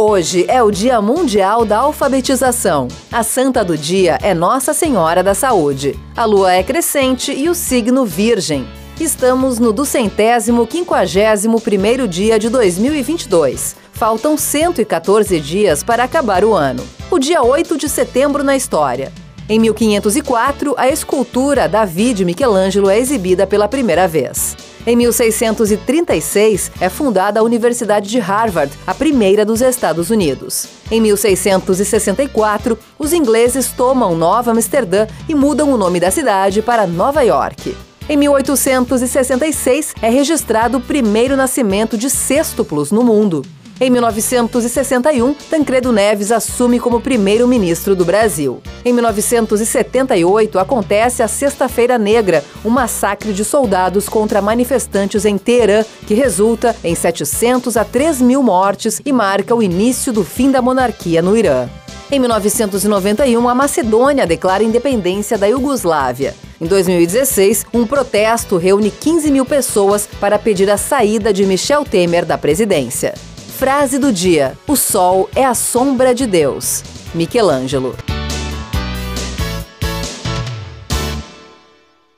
Hoje é o Dia Mundial da Alfabetização. A santa do dia é Nossa Senhora da Saúde. A lua é crescente e o signo Virgem. Estamos no duzentésimo quinquagésimo primeiro dia de 2022. Faltam 114 dias para acabar o ano. O dia 8 de setembro na história. Em 1504, a escultura Davi de Michelangelo é exibida pela primeira vez. Em 1636, é fundada a Universidade de Harvard, a primeira dos Estados Unidos. Em 1664, os ingleses tomam Nova Amsterdã e mudam o nome da cidade para Nova York. Em 1866, é registrado o primeiro nascimento de sextuplos no mundo. Em 1961, Tancredo Neves assume como primeiro-ministro do Brasil. Em 1978, acontece a Sexta-feira Negra, um massacre de soldados contra manifestantes em Teherã, que resulta em 700 a 3 mil mortes e marca o início do fim da monarquia no Irã. Em 1991, a Macedônia declara independência da Iugoslávia. Em 2016, um protesto reúne 15 mil pessoas para pedir a saída de Michel Temer da presidência. Frase do dia: O sol é a sombra de Deus. Michelangelo.